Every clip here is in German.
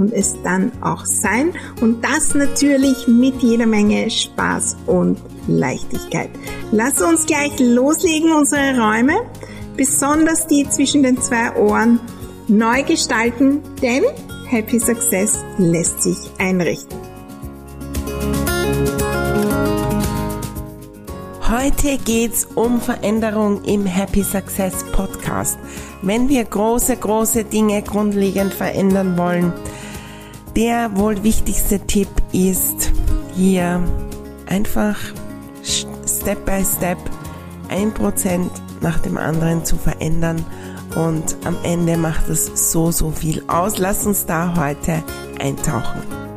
und es dann auch sein. Und das natürlich mit jeder Menge Spaß und Leichtigkeit. Lass uns gleich loslegen, unsere Räume, besonders die zwischen den zwei Ohren, neu gestalten, denn Happy Success lässt sich einrichten. Heute geht's um Veränderung im Happy Success Podcast. Wenn wir große, große Dinge grundlegend verändern wollen, der wohl wichtigste Tipp ist hier einfach Step by Step ein Prozent nach dem anderen zu verändern und am Ende macht es so, so viel aus. Lass uns da heute eintauchen.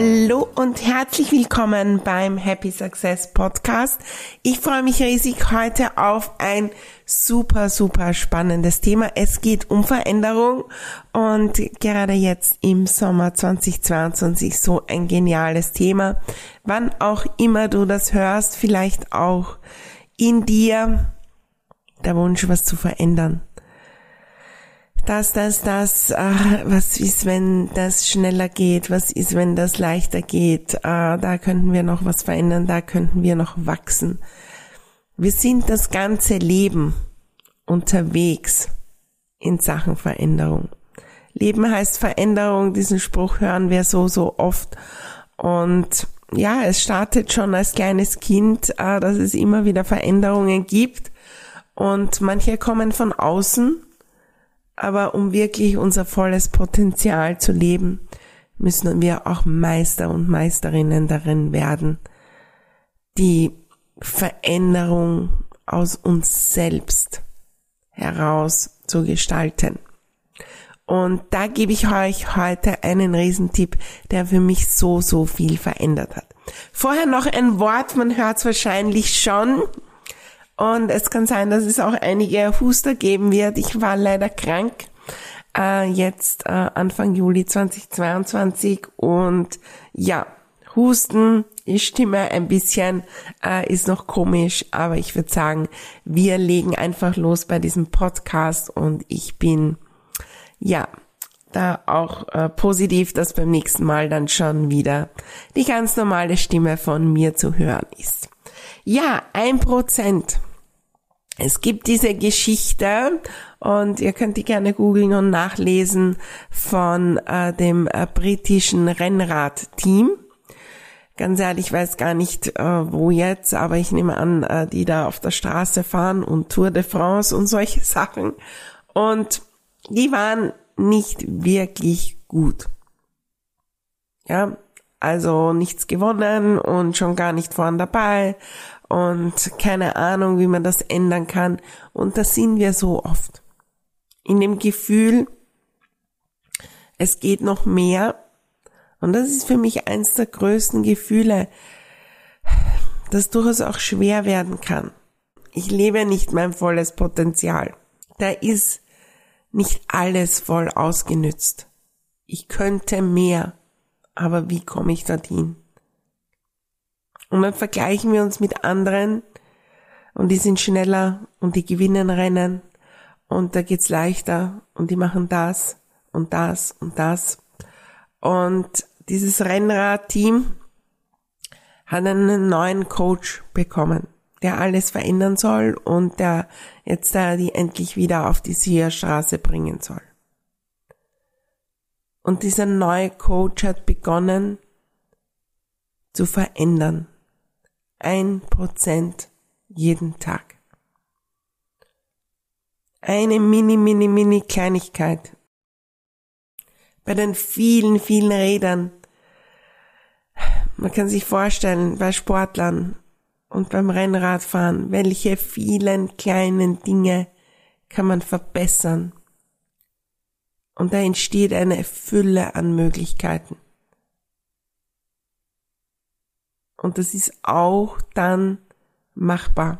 Hallo und herzlich willkommen beim Happy Success Podcast. Ich freue mich riesig heute auf ein super, super spannendes Thema. Es geht um Veränderung und gerade jetzt im Sommer 2022 so ein geniales Thema. Wann auch immer du das hörst, vielleicht auch in dir der Wunsch, was zu verändern das, das, das, äh, was ist, wenn das schneller geht, was ist, wenn das leichter geht, äh, da könnten wir noch was verändern, da könnten wir noch wachsen. Wir sind das ganze Leben unterwegs in Sachen Veränderung. Leben heißt Veränderung, diesen Spruch hören wir so, so oft. Und ja, es startet schon als kleines Kind, äh, dass es immer wieder Veränderungen gibt. Und manche kommen von außen aber um wirklich unser volles Potenzial zu leben, müssen wir auch Meister und Meisterinnen darin werden, die Veränderung aus uns selbst heraus zu gestalten. Und da gebe ich euch heute einen Riesentipp, der für mich so, so viel verändert hat. Vorher noch ein Wort, man hört es wahrscheinlich schon. Und es kann sein, dass es auch einige Huster geben wird. Ich war leider krank äh, jetzt äh, Anfang Juli 2022 und ja, Husten, die Stimme ein bisschen äh, ist noch komisch, aber ich würde sagen, wir legen einfach los bei diesem Podcast und ich bin ja da auch äh, positiv, dass beim nächsten Mal dann schon wieder die ganz normale Stimme von mir zu hören ist. Ja, ein Prozent es gibt diese Geschichte und ihr könnt die gerne googeln und nachlesen von äh, dem äh, britischen Rennradteam. Ganz ehrlich, ich weiß gar nicht, äh, wo jetzt, aber ich nehme an, äh, die da auf der Straße fahren und Tour de France und solche Sachen. Und die waren nicht wirklich gut. Ja, also nichts gewonnen und schon gar nicht vorn dabei und keine Ahnung, wie man das ändern kann. Und da sind wir so oft. In dem Gefühl, es geht noch mehr. Und das ist für mich eins der größten Gefühle, das durchaus auch schwer werden kann. Ich lebe nicht mein volles Potenzial. Da ist nicht alles voll ausgenützt. Ich könnte mehr, aber wie komme ich dorthin? Und dann vergleichen wir uns mit anderen und die sind schneller und die gewinnen Rennen und da geht's leichter und die machen das und das und das. Und dieses Rennradteam hat einen neuen Coach bekommen, der alles verändern soll und der jetzt da die endlich wieder auf die Sierstraße bringen soll. Und dieser neue Coach hat begonnen zu verändern ein Prozent jeden Tag. Eine mini, mini, mini Kleinigkeit. Bei den vielen, vielen Rädern. Man kann sich vorstellen, bei Sportlern und beim Rennradfahren, welche vielen kleinen Dinge kann man verbessern. Und da entsteht eine Fülle an Möglichkeiten. Und das ist auch dann machbar.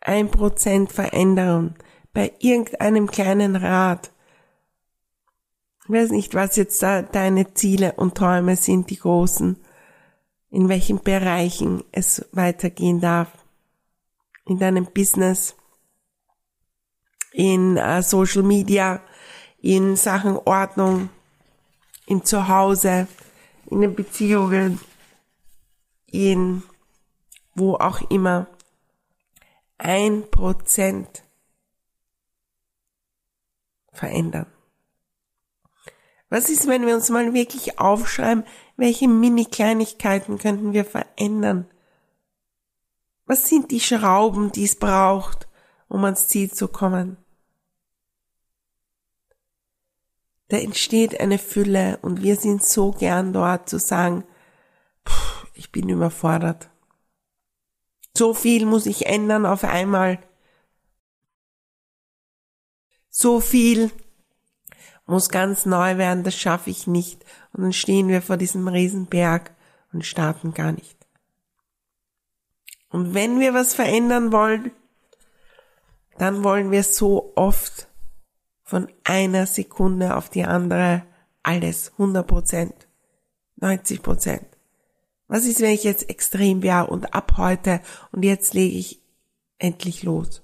Ein Prozent Veränderung bei irgendeinem kleinen Rat. Ich weiß nicht, was jetzt da deine Ziele und Träume sind, die großen, in welchen Bereichen es weitergehen darf. In deinem Business, in äh, Social Media, in Sachen Ordnung, in Zuhause, in den Beziehungen, in wo auch immer. Ein Prozent verändern. Was ist, wenn wir uns mal wirklich aufschreiben, welche Mini-Kleinigkeiten könnten wir verändern? Was sind die Schrauben, die es braucht, um ans Ziel zu kommen? Da entsteht eine Fülle und wir sind so gern dort zu sagen, ich bin überfordert. So viel muss ich ändern auf einmal. So viel muss ganz neu werden, das schaffe ich nicht. Und dann stehen wir vor diesem Riesenberg und starten gar nicht. Und wenn wir was verändern wollen, dann wollen wir so oft von einer Sekunde auf die andere alles 100 Prozent, 90 Prozent. Was ist, wenn ich jetzt extrem wäre und ab heute und jetzt lege ich endlich los?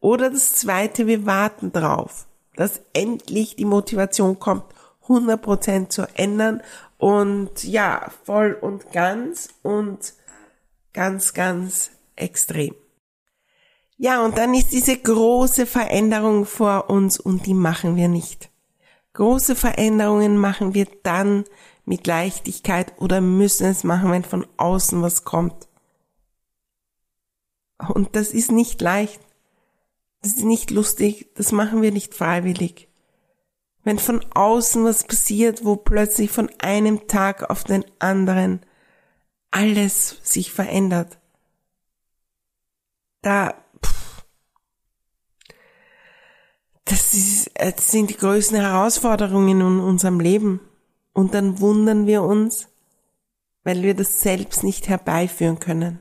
Oder das zweite, wir warten drauf, dass endlich die Motivation kommt, 100 Prozent zu ändern und ja, voll und ganz und ganz, ganz extrem. Ja, und dann ist diese große Veränderung vor uns und die machen wir nicht. Große Veränderungen machen wir dann mit Leichtigkeit oder müssen es machen, wenn von außen was kommt. Und das ist nicht leicht. Das ist nicht lustig. Das machen wir nicht freiwillig. Wenn von außen was passiert, wo plötzlich von einem Tag auf den anderen alles sich verändert, da das, ist, das sind die größten Herausforderungen in unserem Leben. Und dann wundern wir uns, weil wir das selbst nicht herbeiführen können.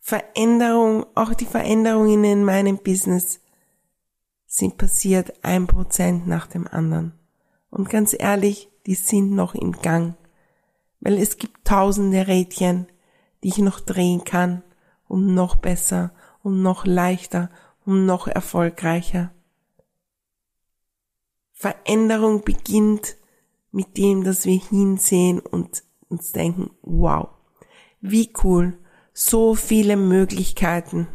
Veränderung, auch die Veränderungen in meinem Business sind passiert ein Prozent nach dem anderen. Und ganz ehrlich, die sind noch im Gang. Weil es gibt tausende Rädchen, die ich noch drehen kann, um noch besser, um noch leichter und noch erfolgreicher. Veränderung beginnt mit dem, dass wir hinsehen und uns denken, wow, wie cool, so viele Möglichkeiten,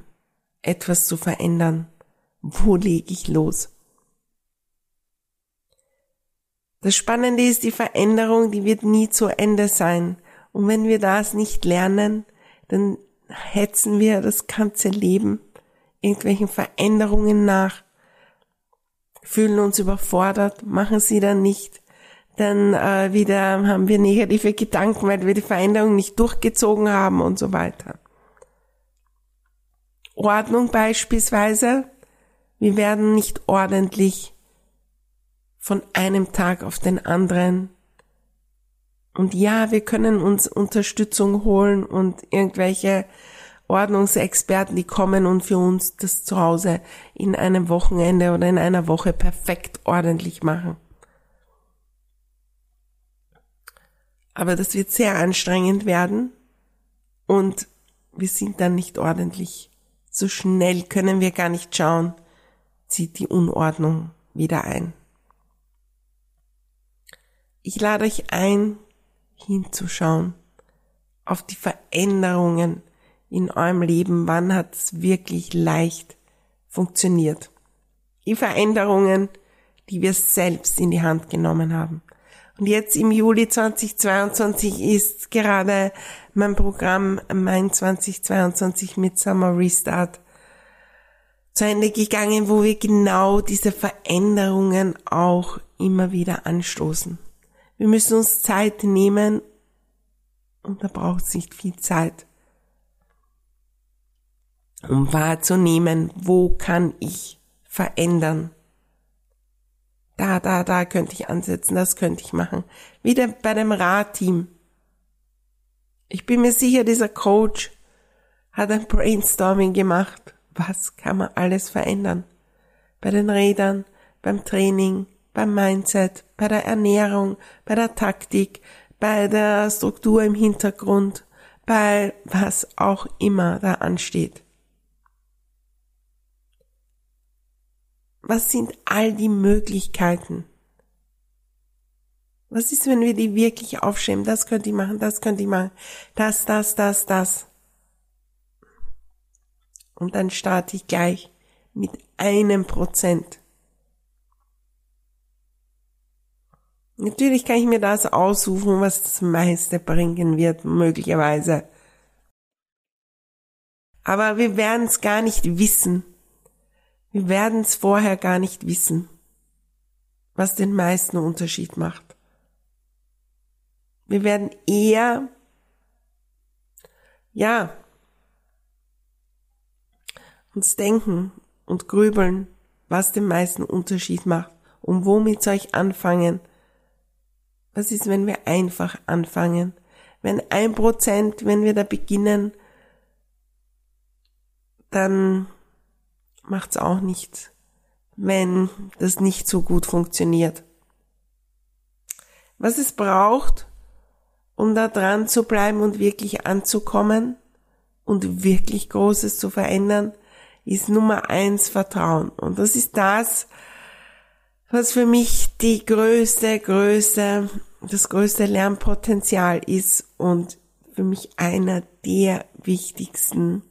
etwas zu verändern. Wo lege ich los? Das Spannende ist, die Veränderung, die wird nie zu Ende sein. Und wenn wir das nicht lernen, dann hetzen wir das ganze Leben irgendwelchen Veränderungen nach, fühlen uns überfordert, machen sie dann nicht, dann äh, wieder haben wir negative Gedanken, weil wir die Veränderung nicht durchgezogen haben und so weiter. Ordnung beispielsweise, wir werden nicht ordentlich von einem Tag auf den anderen. Und ja, wir können uns Unterstützung holen und irgendwelche Ordnungsexperten, die kommen und für uns das zu Hause in einem Wochenende oder in einer Woche perfekt ordentlich machen. Aber das wird sehr anstrengend werden und wir sind dann nicht ordentlich. So schnell können wir gar nicht schauen, zieht die Unordnung wieder ein. Ich lade euch ein, hinzuschauen auf die Veränderungen, in eurem Leben, wann hat es wirklich leicht funktioniert. Die Veränderungen, die wir selbst in die Hand genommen haben. Und jetzt im Juli 2022 ist gerade mein Programm Mein 2022 mit Summer Restart zu Ende gegangen, wo wir genau diese Veränderungen auch immer wieder anstoßen. Wir müssen uns Zeit nehmen und da braucht es nicht viel Zeit um wahrzunehmen, wo kann ich verändern. Da, da, da könnte ich ansetzen, das könnte ich machen. Wieder bei dem Radteam. Ich bin mir sicher, dieser Coach hat ein Brainstorming gemacht. Was kann man alles verändern? Bei den Rädern, beim Training, beim Mindset, bei der Ernährung, bei der Taktik, bei der Struktur im Hintergrund, bei was auch immer da ansteht. Was sind all die Möglichkeiten? Was ist, wenn wir die wirklich aufschreiben? Das könnte ich machen, das könnte ich machen, das, das, das, das. Und dann starte ich gleich mit einem Prozent. Natürlich kann ich mir das aussuchen, was das meiste bringen wird, möglicherweise. Aber wir werden es gar nicht wissen. Wir werden es vorher gar nicht wissen, was den meisten Unterschied macht. Wir werden eher, ja, uns denken und grübeln, was den meisten Unterschied macht und womit soll ich anfangen. Was ist, wenn wir einfach anfangen? Wenn ein Prozent, wenn wir da beginnen, dann macht's auch nichts, wenn das nicht so gut funktioniert. Was es braucht, um da dran zu bleiben und wirklich anzukommen und wirklich Großes zu verändern, ist Nummer eins Vertrauen. Und das ist das, was für mich die größte, größte, das größte Lernpotenzial ist und für mich einer der wichtigsten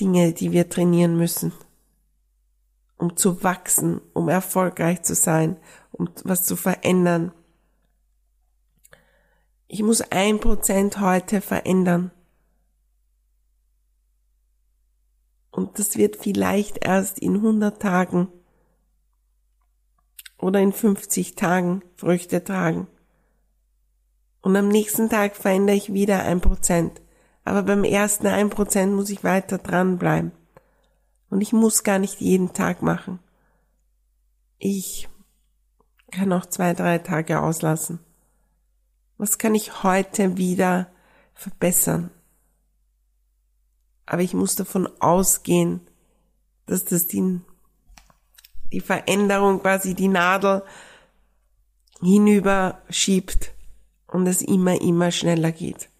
Dinge, die wir trainieren müssen, um zu wachsen, um erfolgreich zu sein, um was zu verändern. Ich muss ein Prozent heute verändern. Und das wird vielleicht erst in 100 Tagen oder in 50 Tagen Früchte tragen. Und am nächsten Tag verändere ich wieder ein Prozent. Aber beim ersten ein Prozent muss ich weiter dranbleiben. Und ich muss gar nicht jeden Tag machen. Ich kann auch zwei, drei Tage auslassen. Was kann ich heute wieder verbessern? aber ich muss davon ausgehen, dass das die, die Veränderung quasi die Nadel hinüber schiebt und es immer, immer schneller geht.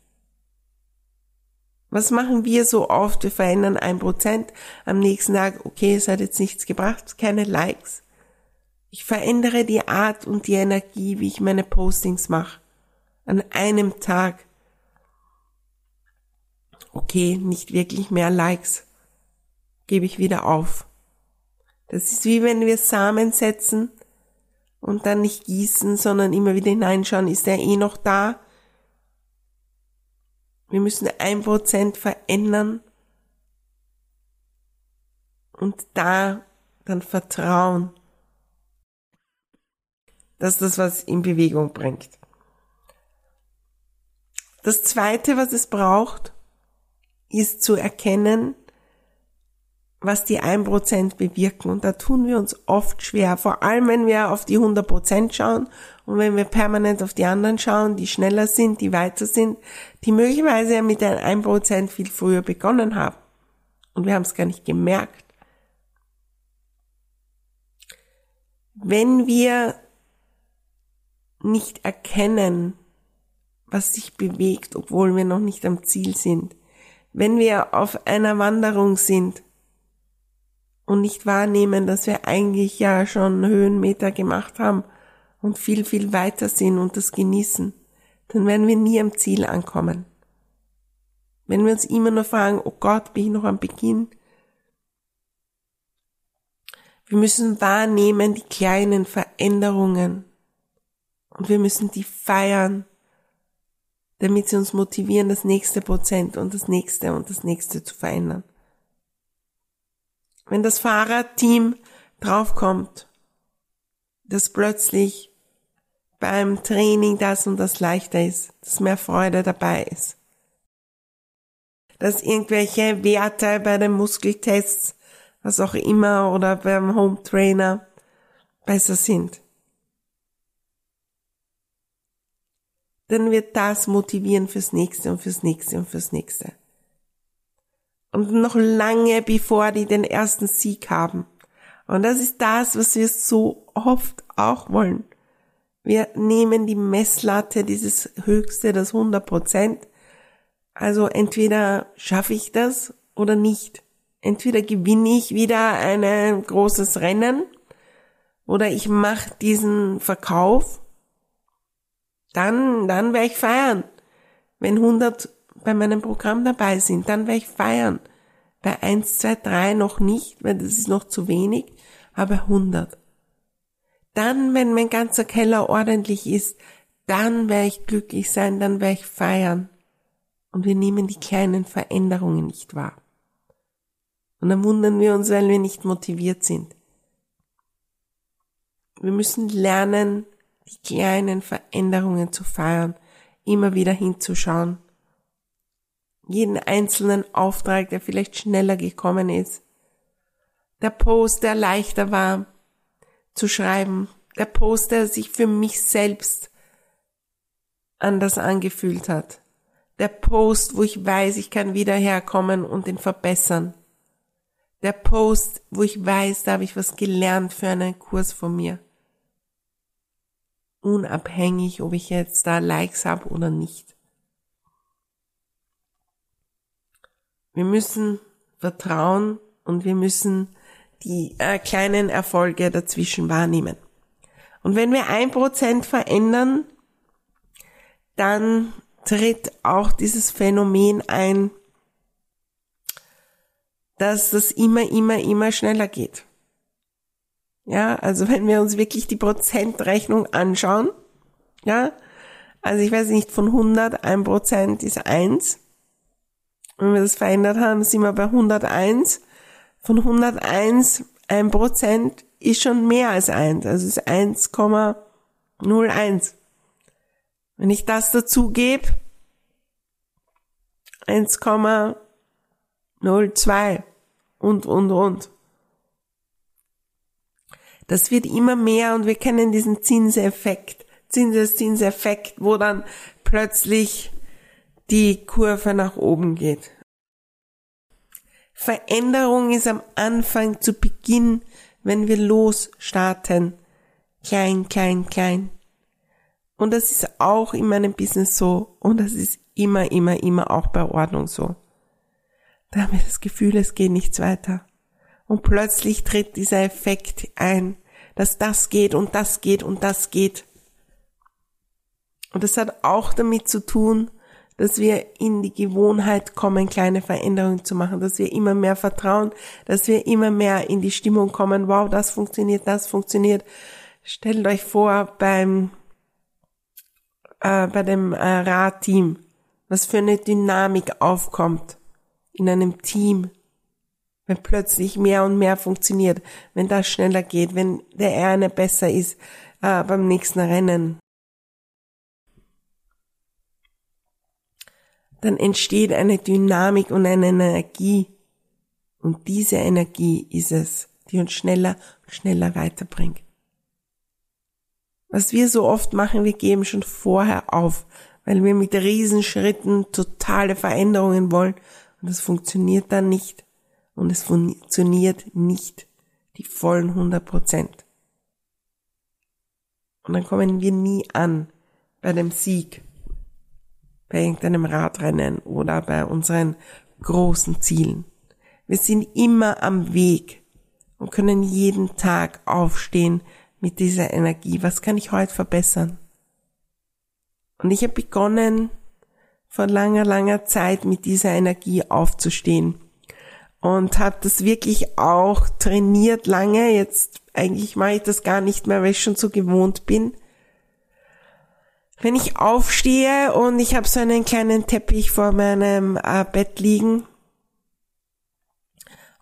Was machen wir so oft? Wir verändern ein Prozent. Am nächsten Tag, okay, es hat jetzt nichts gebracht, keine Likes. Ich verändere die Art und die Energie, wie ich meine Postings mache. An einem Tag okay, nicht wirklich mehr Likes, gebe ich wieder auf. Das ist wie wenn wir Samen setzen und dann nicht gießen, sondern immer wieder hineinschauen, ist er eh noch da? Wir müssen ein Prozent verändern und da dann vertrauen, dass das was in Bewegung bringt. Das zweite, was es braucht, ist zu erkennen, was die 1% bewirken. Und da tun wir uns oft schwer, vor allem wenn wir auf die 100% schauen und wenn wir permanent auf die anderen schauen, die schneller sind, die weiter sind, die möglicherweise mit einem 1% viel früher begonnen haben. Und wir haben es gar nicht gemerkt. Wenn wir nicht erkennen, was sich bewegt, obwohl wir noch nicht am Ziel sind, wenn wir auf einer Wanderung sind und nicht wahrnehmen, dass wir eigentlich ja schon Höhenmeter gemacht haben und viel, viel weiter sind und das genießen, dann werden wir nie am Ziel ankommen. Wenn wir uns immer nur fragen, oh Gott, bin ich noch am Beginn? Wir müssen wahrnehmen die kleinen Veränderungen und wir müssen die feiern damit sie uns motivieren, das nächste Prozent und das nächste und das nächste zu verändern. Wenn das Fahrradteam draufkommt, dass plötzlich beim Training das und das leichter ist, dass mehr Freude dabei ist, dass irgendwelche Werte bei den Muskeltests, was auch immer, oder beim Home Trainer besser sind dann wird das motivieren fürs nächste und fürs nächste und fürs nächste. Und noch lange bevor die den ersten Sieg haben. Und das ist das, was wir so oft auch wollen. Wir nehmen die Messlatte, dieses höchste, das 100 Prozent. Also entweder schaffe ich das oder nicht. Entweder gewinne ich wieder ein großes Rennen oder ich mache diesen Verkauf. Dann, dann werde ich feiern. Wenn 100 bei meinem Programm dabei sind, dann werde ich feiern. Bei 1, 2, 3 noch nicht, weil das ist noch zu wenig, aber 100. Dann, wenn mein ganzer Keller ordentlich ist, dann werde ich glücklich sein, dann werde ich feiern. Und wir nehmen die kleinen Veränderungen nicht wahr. Und dann wundern wir uns, weil wir nicht motiviert sind. Wir müssen lernen, die kleinen Veränderungen zu feiern, immer wieder hinzuschauen. Jeden einzelnen Auftrag, der vielleicht schneller gekommen ist. Der Post, der leichter war, zu schreiben. Der Post, der sich für mich selbst anders angefühlt hat. Der Post, wo ich weiß, ich kann wieder herkommen und ihn verbessern. Der Post, wo ich weiß, da habe ich was gelernt für einen Kurs von mir. Unabhängig, ob ich jetzt da Likes habe oder nicht. Wir müssen vertrauen und wir müssen die äh, kleinen Erfolge dazwischen wahrnehmen. Und wenn wir ein Prozent verändern, dann tritt auch dieses Phänomen ein, dass das immer, immer, immer schneller geht. Ja, also wenn wir uns wirklich die Prozentrechnung anschauen, ja, also ich weiß nicht, von 100, ein Prozent ist eins. Wenn wir das verändert haben, sind wir bei 101 von 101, ein Prozent ist schon mehr als eins, also ist 1,01. Wenn ich das dazu gebe, 1,02 und, und, und. Das wird immer mehr und wir kennen diesen Zinseffekt, Zinseszinseffekt, wo dann plötzlich die Kurve nach oben geht. Veränderung ist am Anfang, zu Beginn, wenn wir losstarten. Klein, klein, klein. Und das ist auch in meinem Business so. Und das ist immer, immer, immer auch bei Ordnung so. Da haben wir das Gefühl, es geht nichts weiter. Und plötzlich tritt dieser Effekt ein, dass das geht und das geht und das geht. Und das hat auch damit zu tun, dass wir in die Gewohnheit kommen, kleine Veränderungen zu machen, dass wir immer mehr vertrauen, dass wir immer mehr in die Stimmung kommen, wow, das funktioniert, das funktioniert. Stellt euch vor, beim, äh, bei dem äh, Radteam, was für eine Dynamik aufkommt in einem Team, wenn plötzlich mehr und mehr funktioniert, wenn das schneller geht, wenn der eine besser ist äh, beim nächsten Rennen. Dann entsteht eine Dynamik und eine Energie. Und diese Energie ist es, die uns schneller und schneller weiterbringt. Was wir so oft machen, wir geben schon vorher auf, weil wir mit Riesenschritten totale Veränderungen wollen und das funktioniert dann nicht. Und es funktioniert nicht die vollen 100 Prozent. Und dann kommen wir nie an bei dem Sieg bei irgendeinem Radrennen oder bei unseren großen Zielen. Wir sind immer am Weg und können jeden Tag aufstehen mit dieser Energie. Was kann ich heute verbessern? Und ich habe begonnen, vor langer, langer Zeit mit dieser Energie aufzustehen und habe das wirklich auch trainiert lange. Jetzt eigentlich mache ich das gar nicht mehr, weil ich schon so gewohnt bin wenn ich aufstehe und ich habe so einen kleinen Teppich vor meinem äh, Bett liegen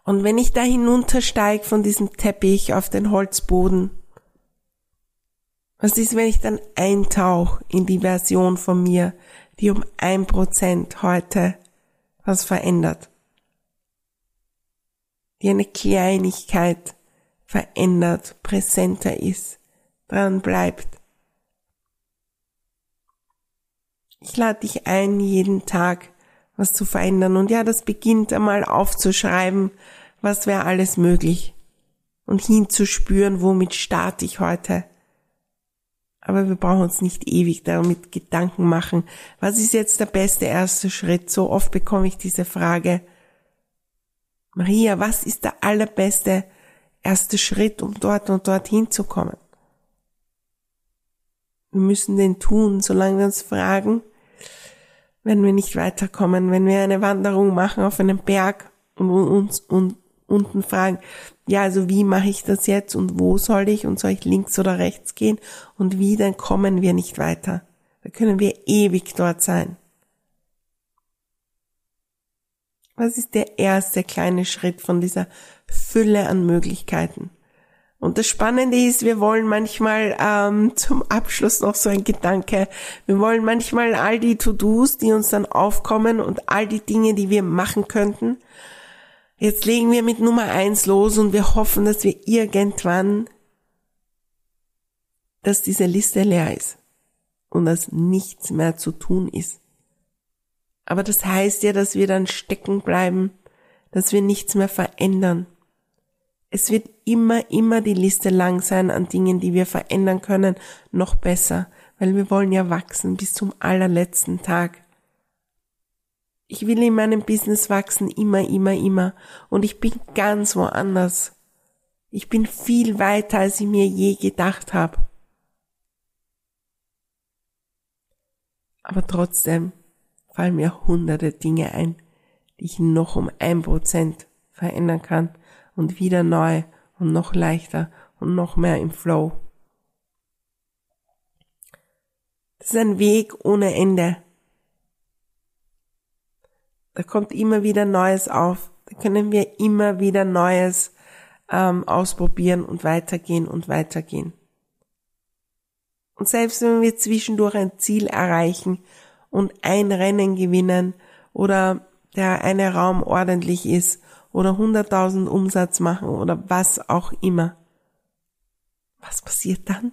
und wenn ich da hinuntersteige von diesem Teppich auf den Holzboden, was ist, wenn ich dann eintauche in die Version von mir, die um ein Prozent heute was verändert? Die eine Kleinigkeit verändert, präsenter ist, dran bleibt Ich lade dich ein, jeden Tag was zu verändern. Und ja, das beginnt einmal aufzuschreiben, was wäre alles möglich. Und hinzuspüren, womit starte ich heute. Aber wir brauchen uns nicht ewig damit Gedanken machen. Was ist jetzt der beste erste Schritt? So oft bekomme ich diese Frage. Maria, was ist der allerbeste erste Schritt, um dort und dort hinzukommen? Wir müssen den tun, solange wir uns fragen, wenn wir nicht weiterkommen, wenn wir eine Wanderung machen auf einem Berg und uns und unten fragen, ja, also wie mache ich das jetzt und wo soll ich und soll ich links oder rechts gehen und wie, dann kommen wir nicht weiter. Da können wir ewig dort sein. Was ist der erste kleine Schritt von dieser Fülle an Möglichkeiten? Und das Spannende ist, wir wollen manchmal ähm, zum Abschluss noch so ein Gedanke. Wir wollen manchmal all die To-Dos, die uns dann aufkommen und all die Dinge, die wir machen könnten. Jetzt legen wir mit Nummer eins los und wir hoffen, dass wir irgendwann, dass diese Liste leer ist und dass nichts mehr zu tun ist. Aber das heißt ja, dass wir dann stecken bleiben, dass wir nichts mehr verändern es wird immer, immer die Liste lang sein an Dingen, die wir verändern können, noch besser, weil wir wollen ja wachsen bis zum allerletzten Tag. Ich will in meinem Business wachsen, immer, immer, immer. Und ich bin ganz woanders. Ich bin viel weiter, als ich mir je gedacht habe. Aber trotzdem fallen mir hunderte Dinge ein, die ich noch um ein Prozent verändern kann und wieder neu und noch leichter und noch mehr im Flow. Das ist ein Weg ohne Ende. Da kommt immer wieder Neues auf. Da können wir immer wieder Neues ähm, ausprobieren und weitergehen und weitergehen. Und selbst wenn wir zwischendurch ein Ziel erreichen und ein Rennen gewinnen oder der eine Raum ordentlich ist oder 100.000 Umsatz machen oder was auch immer. Was passiert dann?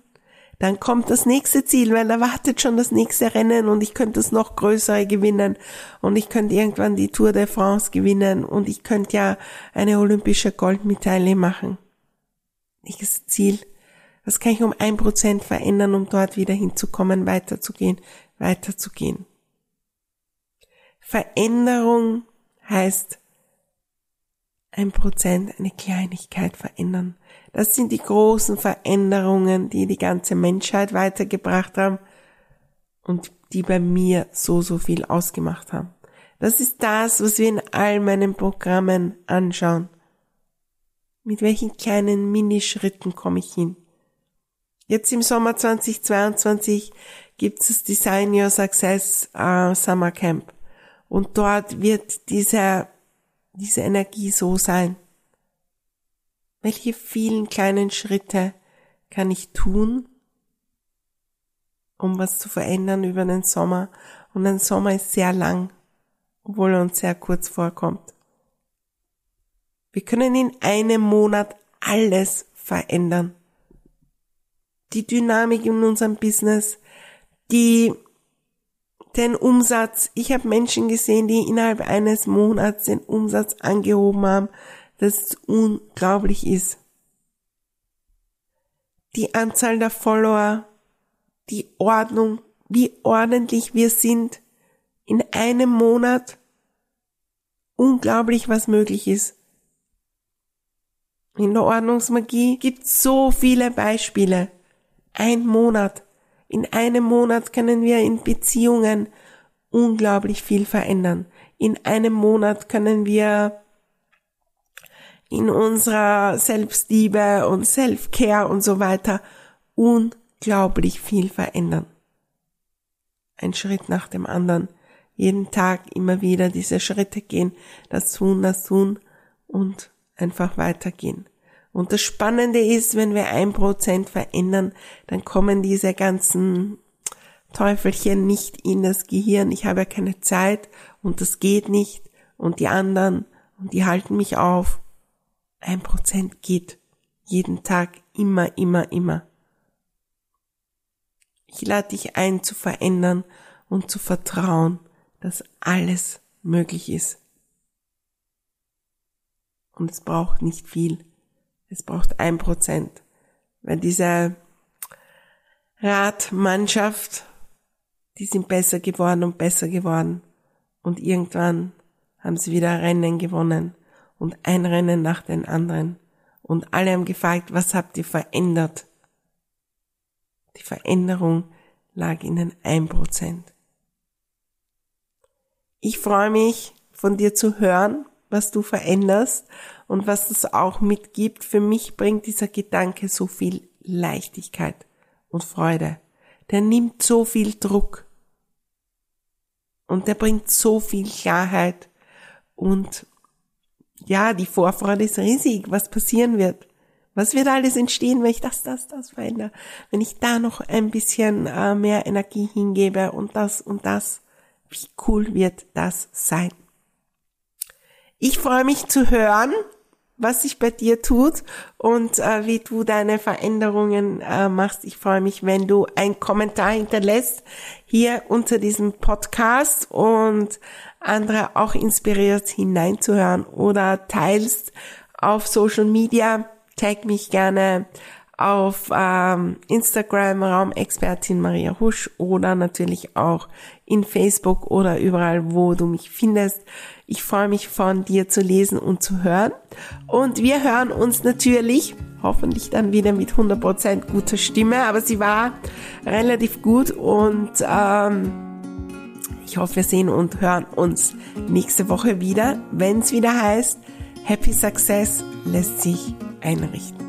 Dann kommt das nächste Ziel, weil da wartet schon das nächste Rennen und ich könnte das noch größere gewinnen und ich könnte irgendwann die Tour de France gewinnen und ich könnte ja eine olympische Goldmedaille machen. Nächstes Ziel. Was kann ich um ein Prozent verändern, um dort wieder hinzukommen, weiterzugehen, weiterzugehen? Veränderung heißt ein Prozent, eine Kleinigkeit verändern. Das sind die großen Veränderungen, die die ganze Menschheit weitergebracht haben und die bei mir so, so viel ausgemacht haben. Das ist das, was wir in all meinen Programmen anschauen. Mit welchen kleinen Minischritten komme ich hin? Jetzt im Sommer 2022 gibt es Design Your Success uh, Summer Camp. Und dort wird dieser diese Energie so sein? Welche vielen kleinen Schritte kann ich tun, um was zu verändern über den Sommer? Und ein Sommer ist sehr lang, obwohl er uns sehr kurz vorkommt. Wir können in einem Monat alles verändern. Die Dynamik in unserem Business, die den Umsatz. Ich habe Menschen gesehen, die innerhalb eines Monats den Umsatz angehoben haben, das unglaublich ist. Die Anzahl der Follower, die Ordnung, wie ordentlich wir sind in einem Monat. Unglaublich, was möglich ist. In der Ordnungsmagie gibt so viele Beispiele. Ein Monat. In einem Monat können wir in Beziehungen unglaublich viel verändern. In einem Monat können wir in unserer Selbstliebe und Self-Care und so weiter unglaublich viel verändern. Ein Schritt nach dem anderen. Jeden Tag immer wieder diese Schritte gehen, das tun, das tun und einfach weitergehen. Und das Spannende ist, wenn wir ein Prozent verändern, dann kommen diese ganzen Teufelchen nicht in das Gehirn. Ich habe ja keine Zeit und das geht nicht und die anderen und die halten mich auf. Ein Prozent geht jeden Tag immer, immer, immer. Ich lade dich ein zu verändern und zu vertrauen, dass alles möglich ist. Und es braucht nicht viel. Es braucht ein Prozent. Weil diese Radmannschaft, die sind besser geworden und besser geworden. Und irgendwann haben sie wieder Rennen gewonnen und ein Rennen nach den anderen. Und alle haben gefragt, was habt ihr verändert? Die Veränderung lag in den 1%. Ich freue mich, von dir zu hören, was du veränderst und was das auch mitgibt. Für mich bringt dieser Gedanke so viel Leichtigkeit und Freude. Der nimmt so viel Druck und der bringt so viel Klarheit und ja, die Vorfreude ist riesig, was passieren wird. Was wird alles entstehen, wenn ich das, das, das verändere? Wenn ich da noch ein bisschen äh, mehr Energie hingebe und das und das. Wie cool wird das sein? Ich freue mich zu hören, was sich bei dir tut und äh, wie du deine Veränderungen äh, machst. Ich freue mich, wenn du einen Kommentar hinterlässt hier unter diesem Podcast und andere auch inspiriert hineinzuhören oder teilst auf Social Media. Tag mich gerne auf ähm, Instagram Raumexpertin Maria Husch oder natürlich auch in Facebook oder überall, wo du mich findest. Ich freue mich von dir zu lesen und zu hören. Und wir hören uns natürlich, hoffentlich dann wieder mit 100% guter Stimme, aber sie war relativ gut und ähm, ich hoffe, wir sehen und hören uns nächste Woche wieder, wenn es wieder heißt, Happy Success lässt sich einrichten.